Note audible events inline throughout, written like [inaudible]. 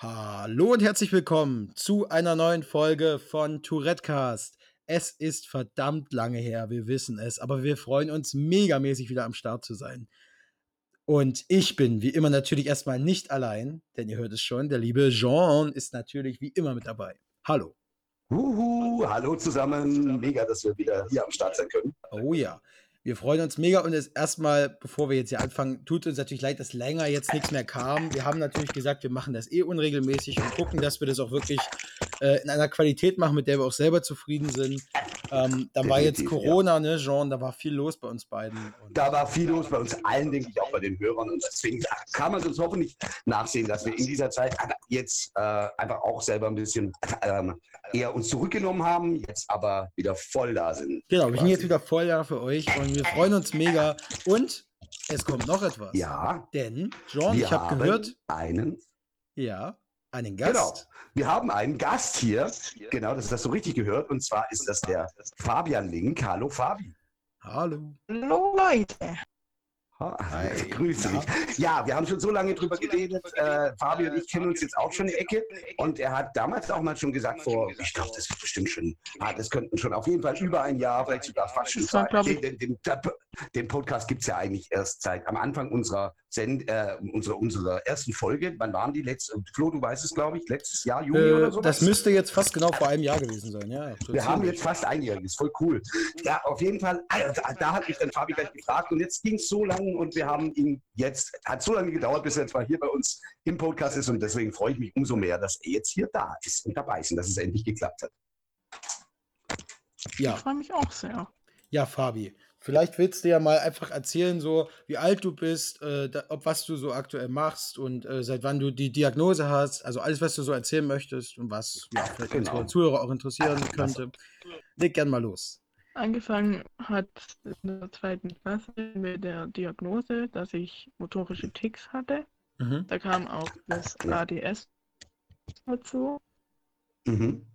Hallo und herzlich willkommen zu einer neuen Folge von Tourettecast. Es ist verdammt lange her, wir wissen es, aber wir freuen uns megamäßig wieder am Start zu sein. Und ich bin wie immer natürlich erstmal nicht allein, denn ihr hört es schon, der liebe Jean ist natürlich wie immer mit dabei. Hallo. Uhu, hallo zusammen. Mega, dass wir wieder hier am Start sein können. Oh ja. Wir freuen uns mega und erstmal, bevor wir jetzt hier anfangen, tut uns natürlich leid, dass länger jetzt nichts mehr kam. Wir haben natürlich gesagt, wir machen das eh unregelmäßig und gucken, dass wir das auch wirklich äh, in einer Qualität machen, mit der wir auch selber zufrieden sind. Ähm, da war jetzt Corona, ja. ne, Jean, da war viel los bei uns beiden. da war viel los bei uns allen, denke ich, auch bei den Hörern. Und deswegen kann man uns hoffentlich nachsehen, dass wir in dieser Zeit jetzt äh, einfach auch selber ein bisschen ähm, eher uns zurückgenommen haben, jetzt aber wieder voll da sind. Genau, quasi. wir sind jetzt wieder voll da für euch und wir freuen uns mega. Und es kommt noch etwas. Ja. Denn, Jean, ich habe gehört. Einen. Ja, einen Gast. Genau. Wir haben einen Gast hier. Genau, das ist das so richtig gehört. Und zwar ist das der Fabian Link. Hallo, Fabi. Hallo. Hallo, Leute. Hi. [laughs] Grüße dich. Ja, wir haben schon so lange drüber geredet. Äh, Fabio und ich kennen uns jetzt auch schon eine Ecke. Und er hat damals auch mal schon gesagt, vor, ich glaube, das ist bestimmt schon, ah, das könnten schon auf jeden Fall über ein Jahr, vielleicht sogar fast schon zwei. Den, den, den, den, Podcast gibt es ja eigentlich erst seit am Anfang unserer, Send, äh, unserer, unserer ersten Folge. Wann waren die letzte? Flo, du weißt es, glaube ich, letztes Jahr, Juni äh, oder so. Das müsste jetzt fast genau vor einem Jahr gewesen sein, ja. So wir haben jetzt fast einjähriges, voll cool. Ja, auf jeden Fall, also, da hat mich dann Fabi gleich gefragt und jetzt ging es so lange und wir haben ihn jetzt, hat so lange gedauert, bis er jetzt mal hier bei uns im Podcast ist und deswegen freue ich mich umso mehr, dass er jetzt hier da ist und dabei ist und dass es endlich geklappt hat. Ja. Ich freue mich auch sehr. Ja, Fabi, vielleicht willst du ja mal einfach erzählen, so wie alt du bist, äh, da, ob was du so aktuell machst und äh, seit wann du die Diagnose hast, also alles, was du so erzählen möchtest und was ja, vielleicht genau. unsere Zuhörer auch interessieren könnte. Leg gern mal los. Angefangen hat in der zweiten Klasse mit der Diagnose, dass ich motorische Ticks hatte. Mhm. Da kam auch das ADS dazu. Mhm.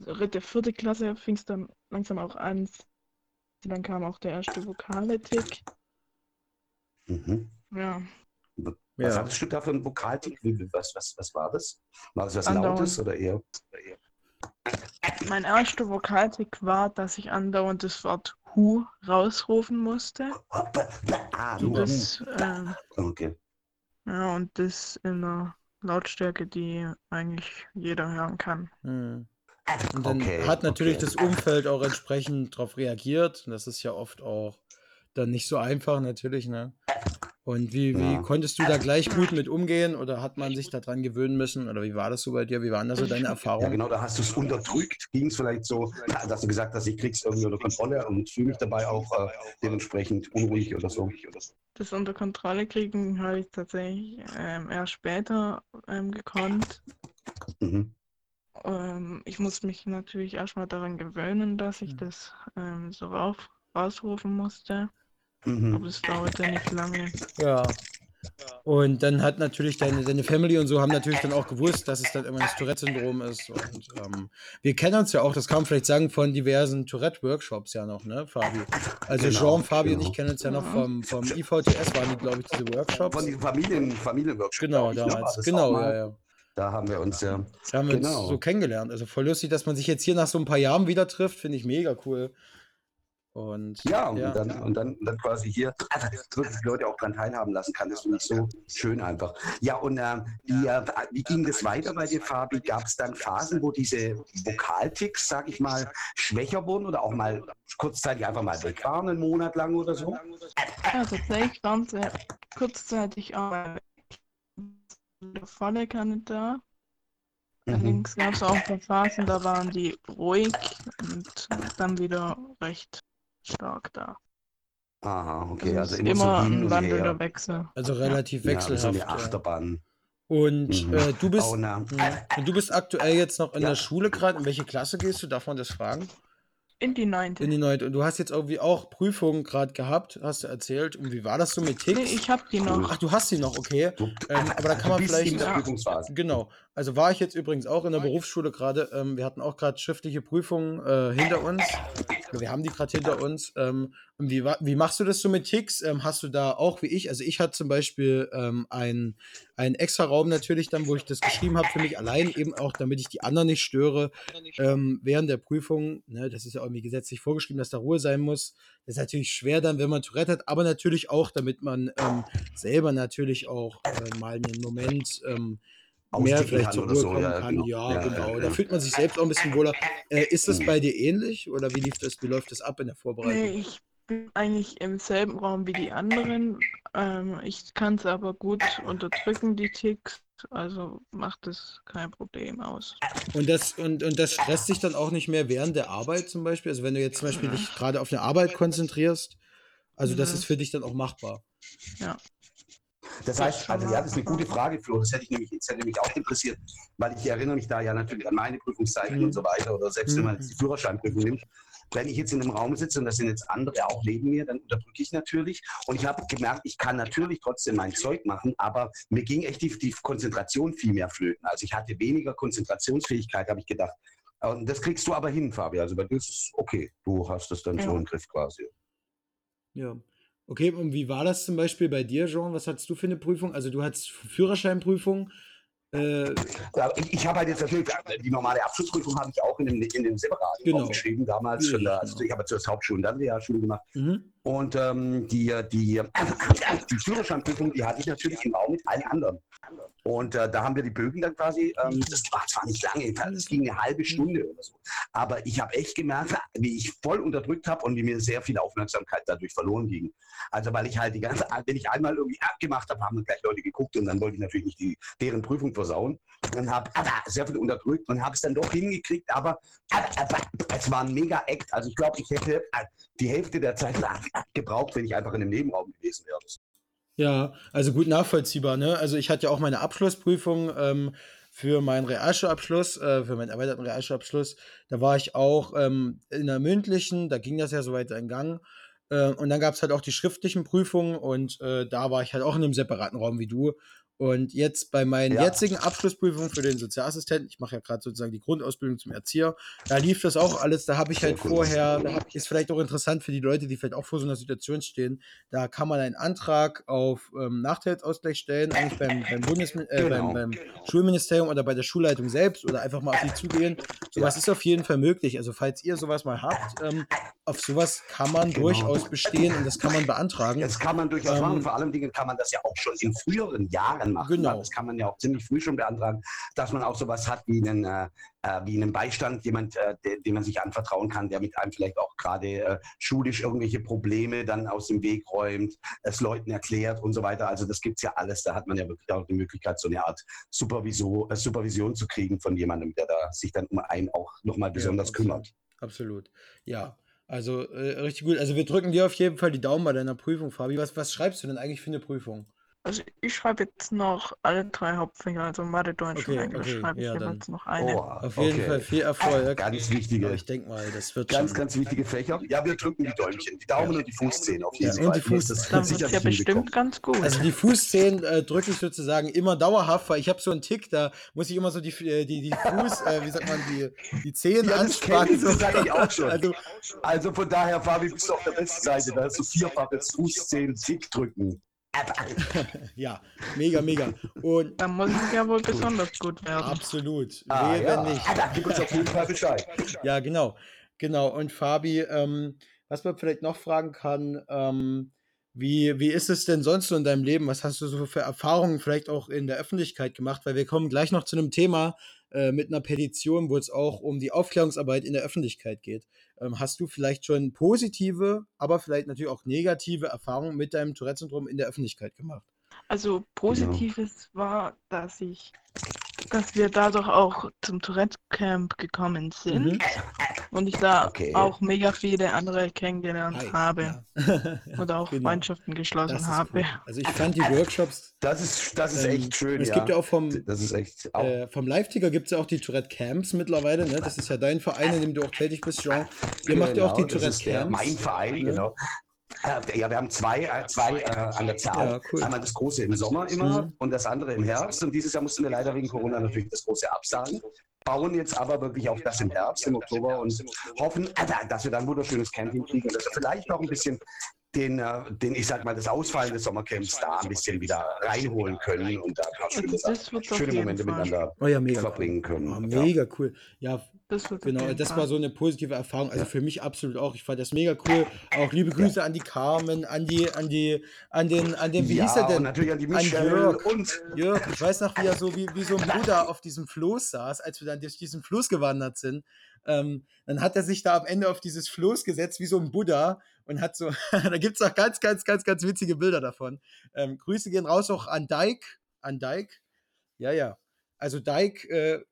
Dritte, vierte Klasse fing es dann langsam auch an. Dann kam auch der erste vokale Tick. Mhm. Ja. Was ja. hattest du da für einen Vokaltick? Was, was, was war das? War das was Lautes oder eher? Oder eher? Mein erster Vokaltick war, dass ich andauernd das Wort Hu rausrufen musste. Ah, und das, äh, okay. Ja, und das in einer Lautstärke, die eigentlich jeder hören kann. Hm. Und dann okay, hat natürlich okay. das Umfeld auch entsprechend darauf reagiert. Und das ist ja oft auch dann nicht so einfach, natürlich, ne? Und wie, wie ja. konntest du da gleich gut mit umgehen oder hat man sich daran gewöhnen müssen? Oder wie war das so bei dir? Wie waren da so deine Erfahrungen? Ja, genau, da hast du es unterdrückt. Ging es vielleicht so, dass du gesagt hast, ich krieg's irgendwie unter Kontrolle und fühle mich dabei auch äh, dementsprechend unruhig oder so. Das unter Kontrolle kriegen habe ich tatsächlich ähm, erst später ähm, gekonnt. Mhm. Ähm, ich muss mich natürlich erstmal daran gewöhnen, dass ich mhm. das ähm, so rauf, rausrufen musste. Mhm. Aber es dauerte nicht lange. Ja. Und dann hat natürlich deine, deine Family und so haben natürlich dann auch gewusst, dass es dann immer das Tourette-Syndrom ist. Und ähm, wir kennen uns ja auch, das kann man vielleicht sagen, von diversen Tourette-Workshops ja noch, ne, Fabi? Also genau, Jean, Fabi genau. und ich kennen uns ja noch vom, vom IVTS, waren die, glaube ich, diese Workshops. Von den Familien, Familienworkshops. Genau, ne? damals. Genau, ja, ja. Da haben wir uns ja. Da haben wir genau. uns so kennengelernt. Also voll lustig, dass man sich jetzt hier nach so ein paar Jahren wieder trifft, finde ich mega cool. Und, ja, und, ja. Dann, und dann, dann quasi hier also, wirklich die Leute auch dran teilhaben lassen kann. Das finde ich so schön einfach. Ja, und äh, wie, äh, wie ging das weiter bei dir, Fabi? Gab es dann Phasen, wo diese Vokalticks, sag ich mal, schwächer wurden oder auch mal kurzzeitig einfach mal weg waren, einen Monat lang oder so? Ja, tatsächlich waren sie kurzzeitig auch volle Kanne da. Mhm. Allerdings gab es auch Phasen, da waren die ruhig und dann wieder recht stark da. Aha, okay. Also immer, immer so ein wandelnder Wechsel. Also relativ wechselhaft. Ja, so eine Achterbahn. Und mhm. äh, du bist oh, und du bist aktuell jetzt noch in ja. der Schule gerade. In welche Klasse gehst du? Darf man das fragen? In die neunte. In die neunte. Und du hast jetzt irgendwie auch Prüfungen gerade gehabt, hast du erzählt. Und wie war das so mit Ticks? Nee, ich hab die noch. Ach, du hast die noch, okay. Du, Ähm, aber da kann man vielleicht- in der. Prüfungsphase. Genau. Also war ich jetzt übrigens auch in der Berufsschule gerade. Ähm, wir hatten auch gerade schriftliche Prüfungen äh, hinter uns. Oder Wir haben die gerade hinter uns. Ähm, und wie, wie machst du das so mit Ticks? Ähm, hast du da auch wie ich? Also ich hatte zum Beispiel ähm, einen, einen extra Raum natürlich dann, wo ich das geschrieben habe für mich allein, eben auch, damit ich die anderen nicht störe ähm, während der Prüfung. Ne, das ist ja irgendwie gesetzlich vorgeschrieben, dass da Ruhe sein muss. Das ist natürlich schwer dann, wenn man Tourette hat, aber natürlich auch, damit man ähm, selber natürlich auch äh, mal einen Moment ähm, mehr vielleicht zur Ruhe so, kommen ja, kann. genau. Ja, Ja, genau. ja, Da ja. fühlt man sich selbst auch ein bisschen wohler. Äh, ist das Mhm. bei dir ähnlich oder wie lief das, wie läuft das ab in der Nee, Vorbereitung? ich bin eigentlich im selben Raum wie die anderen. Ähm, ich kann es aber gut unterdrücken, die Ticks. Also macht es kein Problem aus. Und das, und, und das stresst dich dann auch nicht mehr während der Arbeit zum Beispiel? Also wenn du jetzt zum Beispiel dich gerade auf eine Arbeit konzentrierst, also das Mhm. ist für dich dann auch machbar. Das heißt, also ja, das ist eine gute Frage, Flo. Das hätte, ich nämlich, das hätte mich auch interessiert, weil ich erinnere mich da ja natürlich an meine Prüfungszeiten Mhm. und so weiter. Oder selbst wenn man Mhm. jetzt die Führerscheinprüfung nimmt. Wenn ich jetzt in einem Raum sitze und das sind jetzt andere auch neben mir, dann unterdrücke ich natürlich. Und ich habe gemerkt, ich kann natürlich trotzdem mein Zeug machen, aber mir ging echt die, die Konzentration viel mehr flöten. Also ich hatte weniger Konzentrationsfähigkeit, habe ich gedacht. Und das kriegst du aber hin, Fabi. Also bei dir ist es okay. Du hast das dann Ja. so im Griff quasi. Ja. Okay, und wie war das zum Beispiel bei dir, Jean? Was hattest du für eine Prüfung? Also du hattest Führerscheinprüfung. Äh, Ja, ich, habe halt jetzt natürlich, die normale Abschlussprüfung habe ich auch in dem, in dem separaten Genau. Geschrieben, damals schon. Da, also Genau. ich habe zuerst Hauptschule und dann Realschule gemacht. mhm. Und ähm, die, die, [clears throat] die Führerscheinprüfung, die hatte ich natürlich im Raum mit allen anderen. Und äh, da haben wir die Bögen dann quasi, ähm, das war zwar nicht lange, das ging eine halbe Stunde oder so. Aber ich habe echt gemerkt, wie ich voll unterdrückt habe und wie mir sehr viel Aufmerksamkeit dadurch verloren ging. Also weil ich halt die ganze, wenn ich einmal irgendwie abgemacht habe, haben gleich Leute geguckt und dann wollte ich natürlich nicht die, deren Prüfung versauen. Und habe [laughs] sehr viel unterdrückt und habe es dann doch hingekriegt, aber, aber, aber es war ein mega Act. Also ich glaube, ich hätte äh, die Hälfte der Zeit gebraucht, wenn ich einfach in einem Nebenraum gewesen wäre. Ja, also gut nachvollziehbar, ne? Also ich hatte ja auch meine Abschlussprüfung ähm, für meinen Realschulabschluss, äh, für meinen erweiterten Realschulabschluss. Da war ich auch ähm, in der mündlichen, da ging das ja soweit in Gang. Äh, und dann gab es halt auch die schriftlichen Prüfungen und äh, da war ich halt auch in einem separaten Raum wie du. Und jetzt bei meinen Ja. jetzigen Abschlussprüfungen für den Sozialassistenten, ich mache ja gerade sozusagen die Grundausbildung zum Erzieher, da lief das auch alles, da habe ich halt vorher, da hab, ist vielleicht auch interessant für die Leute, die vielleicht auch vor so einer Situation stehen, da kann man einen Antrag auf ähm, Nachteilsausgleich stellen, eigentlich beim, beim, Bundes äh, Genau. beim, beim Schulministerium oder bei der Schulleitung selbst oder einfach mal auf die zugehen. Sowas Ja. ist auf jeden Fall möglich. Also falls ihr sowas mal habt, ähm, auf sowas kann man Genau. durchaus bestehen und das kann man beantragen. Das kann man durchaus Ähm, machen. Vor allem Dingen kann man das ja auch schon in früheren Jahren machen. Genau. Das kann man ja auch ziemlich früh schon beantragen, dass man auch sowas hat wie einen, äh, äh, wie einen Beistand, jemand, äh, dem man sich anvertrauen kann, der mit einem vielleicht auch gerade äh, schulisch irgendwelche Probleme dann aus dem Weg räumt, es Leuten erklärt und so weiter. Also das gibt es ja alles. Da hat man ja wirklich auch die Möglichkeit, so eine Art Supervision, äh, Supervision zu kriegen von jemandem, der da sich dann um einen auch nochmal besonders absolut. kümmert. Absolut. Ja. Also äh, richtig gut. Also wir drücken dir auf jeden Fall die Daumen bei deiner Prüfung, Fabi. Was, was schreibst du denn eigentlich für eine Prüfung? Also ich schreibe jetzt noch alle drei Hauptfächer, also Mathe, Deutsch Okay, und Englisch okay, schreibe ich ja, dann- jeweils noch eine. Oh, Auf jeden okay. Fall viel Erfolg. Ganz wichtige, ich denke mal, das wird ganz, schon. ganz wichtige Fächer. Ja, wir drücken die Däumchen, die Daumen Ja. und die Fußzehen auf Ja, jeden und Fall. die Fuß- Das Dann wird sicherlich ja bestimmt ganz gut. Also die Fußzehen äh, drücke ich sozusagen immer dauerhaft, weil ich habe so einen Tick, da muss ich immer so die, äh, die, die Fuß, äh, wie sagt man, die, die Zehen Ja, das anspannen. ich, das sag ich auch schon. Also, Also von daher, Fabi, bist du auf der besten Seite. Da hast du vierfaches Fußzehen, Tick drücken. [laughs] ja, mega, mega. Und Dann muss es ja wohl besonders gut werden. absolut. Ah, Wehe, ja. wenn nicht. Da gib uns auf jeden Fall Bescheid. Ja, genau. Genau. Und Fabi, ähm, was man vielleicht noch fragen kann, ähm, wie, wie ist es denn sonst so in deinem Leben? Was hast du so für Erfahrungen vielleicht auch in der Öffentlichkeit gemacht? Weil wir kommen gleich noch zu einem Thema äh, mit einer Petition, wo es auch um die Aufklärungsarbeit in der Öffentlichkeit geht. Ähm, hast du vielleicht schon positive, aber vielleicht natürlich auch negative Erfahrungen mit deinem Tourette-Syndrom in der Öffentlichkeit gemacht? Also Positives war, dass ich dass wir dadurch auch zum Tourette Camp gekommen sind mhm. und ich da okay. auch mega viele andere kennengelernt Hi. habe ja. [laughs] und auch genau. Freundschaften geschlossen habe. Cool. Also ich fand die [laughs] Workshops. Das ist, das ist ähm, echt schön. Es ja. gibt ja auch vom, das ist echt auch. Äh, vom Live-Ticker gibt es ja auch die Tourette Camps mittlerweile. Ne? Das ist ja dein Verein, in dem du auch tätig bist, Jean. Ihr macht ja auch die genau, Tourette Camps. Mein Verein, ne? genau. Äh, ja, wir haben zwei, äh, zwei äh, an der Zahl. Ja, cool. Einmal das große im Sommer immer mhm. und das andere im Herbst. Und dieses Jahr mussten wir leider wegen Corona natürlich das große absagen. Bauen jetzt aber wirklich auch das im Herbst, im Oktober und hoffen, äh, dass wir dann ein wunderschönes Camping kriegen und dass wir vielleicht auch ein bisschen den, äh, den, ich sag mal, das Ausfallen des Sommercamps da ein bisschen wieder reinholen können und da ein paar schöne, schöne Momente miteinander oh ja, verbringen können. Oh, mega ja. cool. Ja, das genau, das Fall. war so eine positive Erfahrung. Also ja. für mich absolut auch. Ich fand das mega cool. Auch liebe Grüße an die Carmen, an die, an die, an den, an den, wie hieß er denn? Und natürlich an die Michelle an Jörg. Und Jörg, ich weiß noch, wie er so wie, wie so ein Bruder auf diesem Floß saß, als wir dann durch diesen Fluss gewandert sind. Ähm, dann hat er sich da am Ende auf dieses Floß gesetzt, wie so ein Buddha, und hat so, [laughs] da gibt es auch ganz, ganz, ganz, ganz witzige Bilder davon. Ähm, Grüße gehen raus auch an Dike. An Dike. Ja, ja. Also Dike, äh,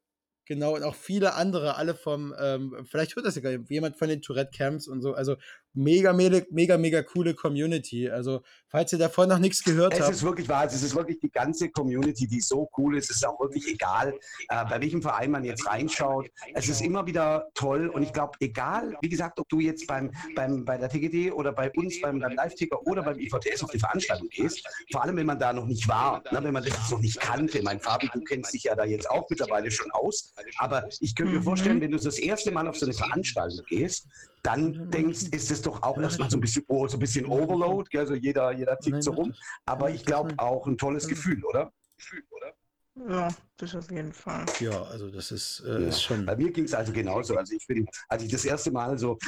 genau, und auch viele andere, alle vom, ähm, vielleicht hört das ja jemand von den Tourette Camps und so. Also mega, mega, mega, mega coole Community. Also, falls ihr davon noch nichts gehört es habt. Es ist wirklich wahr, es ist wirklich die ganze Community, die so cool ist. Es ist auch wirklich egal, äh, bei welchem Verein man jetzt reinschaut. Es ist immer wieder toll und ich glaube, egal, wie gesagt, ob du jetzt beim, beim, bei der TGD oder bei uns beim, beim Live-Ticker oder beim IVTS auf die Veranstaltung gehst, vor allem wenn man da noch nicht war, ne, wenn man das noch nicht kannte. Mein Fabi, du kennst dich ja da jetzt auch mittlerweile schon aus, aber ich könnte mir vorstellen, wenn du das erste Mal auf so eine Veranstaltung gehst, dann denkst, ist es doch auch erstmal so ein bisschen, oh, so ein bisschen Overload, also jeder, jeder tickt so rum. Aber ich glaube auch ein tolles Gefühl, oder? Gefühl, oder? Ja, das auf jeden Fall. Ja, also das ist, äh, ja. ist schon. Bei mir ging es also genauso. Also ich bin, als ich das erste Mal so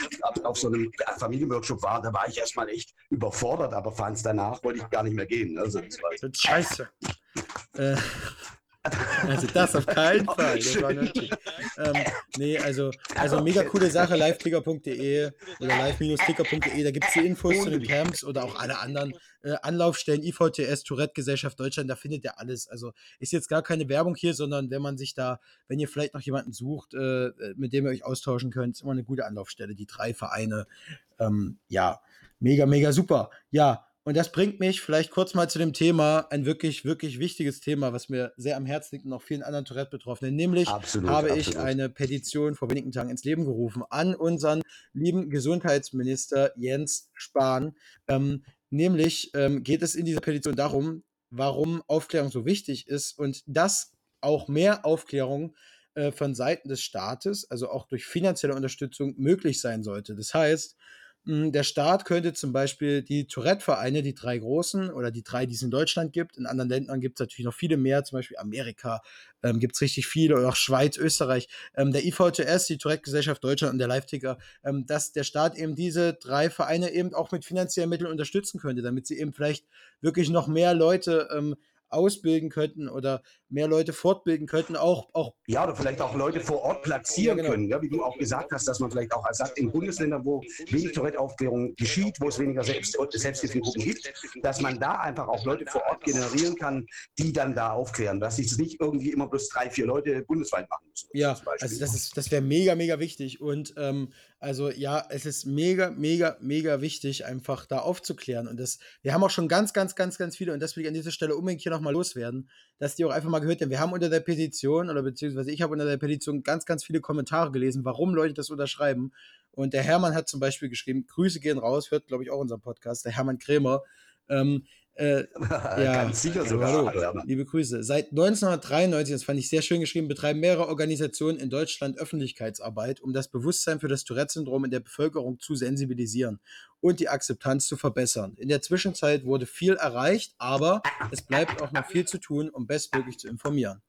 auf so einem Familienworkshop war, da war ich erstmal echt überfordert, aber fand es danach, wollte ich gar nicht mehr gehen. Also das war Scheiße. äh, also das auf keinen [laughs] Fall. Das war ähm, nee, also, [laughs] also mega coole Sache, liveticker.de oder live-ticker.de, da gibt es die Infos zu den Camps oder auch alle anderen äh, Anlaufstellen, IVTS, Tourette-Gesellschaft Deutschland, da findet ihr alles. Also ist jetzt gar keine Werbung hier, sondern wenn man sich da, wenn ihr vielleicht noch jemanden sucht, äh, mit dem ihr euch austauschen könnt, ist immer eine gute Anlaufstelle. Die drei Vereine, ähm, ja, mega, mega super. Ja, und das bringt mich vielleicht kurz mal zu dem Thema, ein wirklich, wirklich wichtiges Thema, was mir sehr am Herzen liegt und auch vielen anderen Tourette-Betroffenen. Nämlich absolut, habe absolut. ich eine Petition vor wenigen Tagen ins Leben gerufen an unseren lieben Gesundheitsminister Jens Spahn. Ähm, nämlich ähm, geht es in dieser Petition darum, warum Aufklärung so wichtig ist und dass auch mehr Aufklärung äh, von Seiten des Staates, also auch durch finanzielle Unterstützung, möglich sein sollte. Das heißt, der Staat könnte zum Beispiel die Tourette-Vereine, die drei großen oder die drei, die es in Deutschland gibt, in anderen Ländern gibt es natürlich noch viele mehr, zum Beispiel Amerika ähm, gibt es richtig viele oder auch Schweiz, Österreich, ähm, der IVTS, die Tourette-Gesellschaft Deutschland und der Live-Ticker, ähm, dass der Staat eben diese drei Vereine eben auch mit finanziellen Mitteln unterstützen könnte, damit sie eben vielleicht wirklich noch mehr Leute ähm, ausbilden könnten oder mehr Leute fortbilden könnten, auch, auch ja, oder vielleicht auch Leute vor Ort platzieren ja, genau. können, ja, wie du auch gesagt hast, dass man vielleicht auch sagt, in Bundesländern, wo wenig Tourette-Aufklärung geschieht, wo es weniger Selbst Selbsthilfegruppen gibt, dass man da einfach auch Leute vor Ort generieren kann, die dann da aufklären, dass sich nicht irgendwie immer bloß drei, vier Leute bundesweit machen müssen. Ja, also das das wäre mega, mega wichtig und ähm, also ja, es ist mega, mega, mega wichtig, einfach da aufzuklären und das, wir haben auch schon ganz, ganz, ganz, ganz viele und das will ich an dieser Stelle unbedingt hier nochmal loswerden, dass die auch einfach mal gehört haben. Wir haben unter der Petition oder beziehungsweise ich habe unter der Petition ganz, ganz viele Kommentare gelesen, warum Leute das unterschreiben. Und der Hermann hat zum Beispiel geschrieben, Grüße gehen raus, hört, glaube ich, auch unseren Podcast, der Hermann Krämer. Ähm, äh, [laughs] ja, Ganz sicher sogar. Hallo, liebe Grüße. Seit 1993, das fand ich sehr schön geschrieben, betreiben mehrere Organisationen in Deutschland Öffentlichkeitsarbeit, um das Bewusstsein für das Tourette-Syndrom in der Bevölkerung zu sensibilisieren und die Akzeptanz zu verbessern. In der Zwischenzeit wurde viel erreicht, aber es bleibt auch noch viel zu tun, um bestmöglich zu informieren.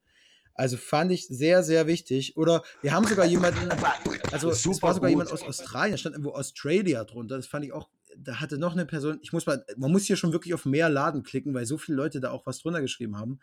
Also fand ich sehr, sehr wichtig. Oder wir haben sogar jemanden, also es war sogar gut. jemand aus Australien, stand irgendwo Australia drunter. Das fand ich auch da hatte noch eine Person, ich muss mal, man muss hier schon wirklich auf mehr Laden klicken, weil so viele Leute da auch was drunter geschrieben haben.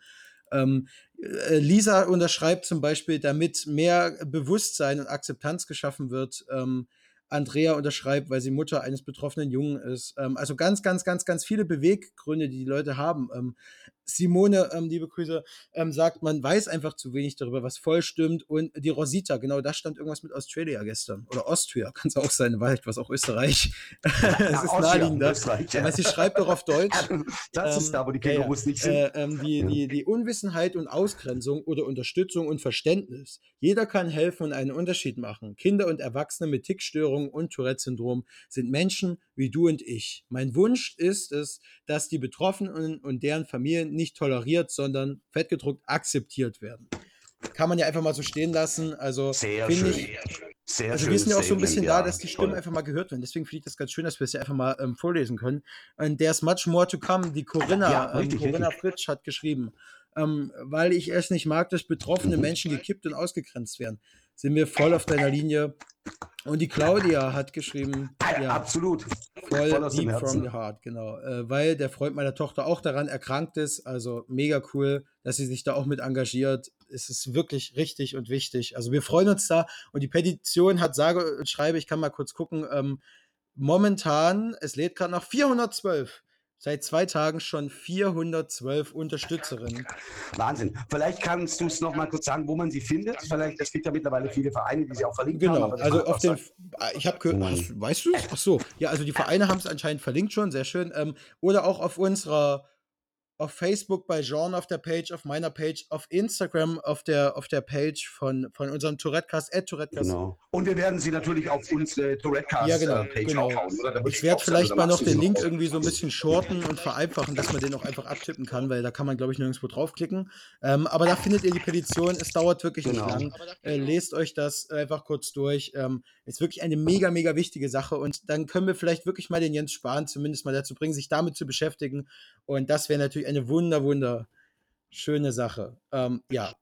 Ähm, äh, Lisa unterschreibt zum Beispiel, damit mehr Bewusstsein und Akzeptanz geschaffen wird. Ähm, Andrea unterschreibt, weil sie Mutter eines betroffenen Jungen ist. Ähm, also ganz, ganz, ganz, ganz viele Beweggründe, die die Leute haben. Ähm, Simone, ähm, liebe Grüße, ähm, sagt, man weiß einfach zu wenig darüber, was voll stimmt. Und die Rosita, genau, da stand irgendwas mit Australia gestern. Oder Austria, [laughs] kann es auch sein, weil was auch Österreich. [laughs] Es ist naheliegender. Österreich, ja. sie schreibt doch auf Deutsch. [laughs] Das ähm, ist da, wo die Kängurus ja, nicht sind. Äh, ähm, die, die, die Unwissenheit und Ausgrenzung oder Unterstützung und Verständnis. Jeder kann helfen und einen Unterschied machen. Kinder und Erwachsene mit Tickstörungen und Tourette-Syndrom sind Menschen wie du und ich. Mein Wunsch ist es, dass die Betroffenen und deren Familien nicht toleriert, sondern fettgedruckt akzeptiert werden. Kann man ja einfach mal so stehen lassen. Also finde ich. Sehr also wir sind ja auch so ein bisschen ja, da, dass die Stimmen toll. einfach mal gehört werden. Deswegen finde ich das ganz schön, dass wir es ja einfach mal ähm, vorlesen können. Und there's much more to come. Die Corinna, ja, richtig, ähm, Corinna richtig. Fritsch hat geschrieben, ähm, weil ich es nicht mag, dass betroffene mhm. Menschen gekippt und ausgegrenzt werden sind wir voll auf deiner Linie. Und die Claudia hat geschrieben, ja, absolut. Voll, voll deep from the heart, genau. Äh, weil der Freund meiner Tochter auch daran erkrankt ist. Also mega cool, dass sie sich da auch mit engagiert. Es ist wirklich richtig und wichtig. Also wir freuen uns da. Und die Petition hat sage und schreibe, ich kann mal kurz gucken, ähm, momentan, es lädt gerade noch 412 seit zwei Tagen schon 412 Unterstützerinnen. Wahnsinn. Vielleicht kannst du es noch mal kurz sagen, wo man sie findet. Vielleicht, es gibt ja mittlerweile viele Vereine, die sie auch verlinkt genau. haben. Genau, also auf den, ich habe gehört, hast, weißt du es? Ach so, ja, also die Vereine haben es anscheinend verlinkt schon, sehr schön. Ähm, oder auch auf unserer auf Facebook bei Jean auf der Page, auf meiner Page, auf Instagram auf der, auf der Page von, von unserem Tourettecast, at Tourettecast. Genau. Und wir werden sie natürlich auf unsere Tourettecast ja, genau, äh, Page genau. auch hauen, oder? Ich werde vielleicht mal noch den Link auch. irgendwie so ein bisschen shorten und vereinfachen, dass man den auch einfach abtippen kann, weil da kann man, glaube ich, nirgendwo draufklicken. Ähm, aber da findet ihr die Petition. Es dauert wirklich genau. nicht lang. Äh, lest euch das einfach kurz durch. Ähm, ist wirklich eine mega, mega wichtige Sache. Und dann können wir vielleicht wirklich mal den Jens Spahn zumindest mal dazu bringen, sich damit zu beschäftigen. Und das wäre natürlich eine wunder, wunder schöne Sache. Ähm, ja.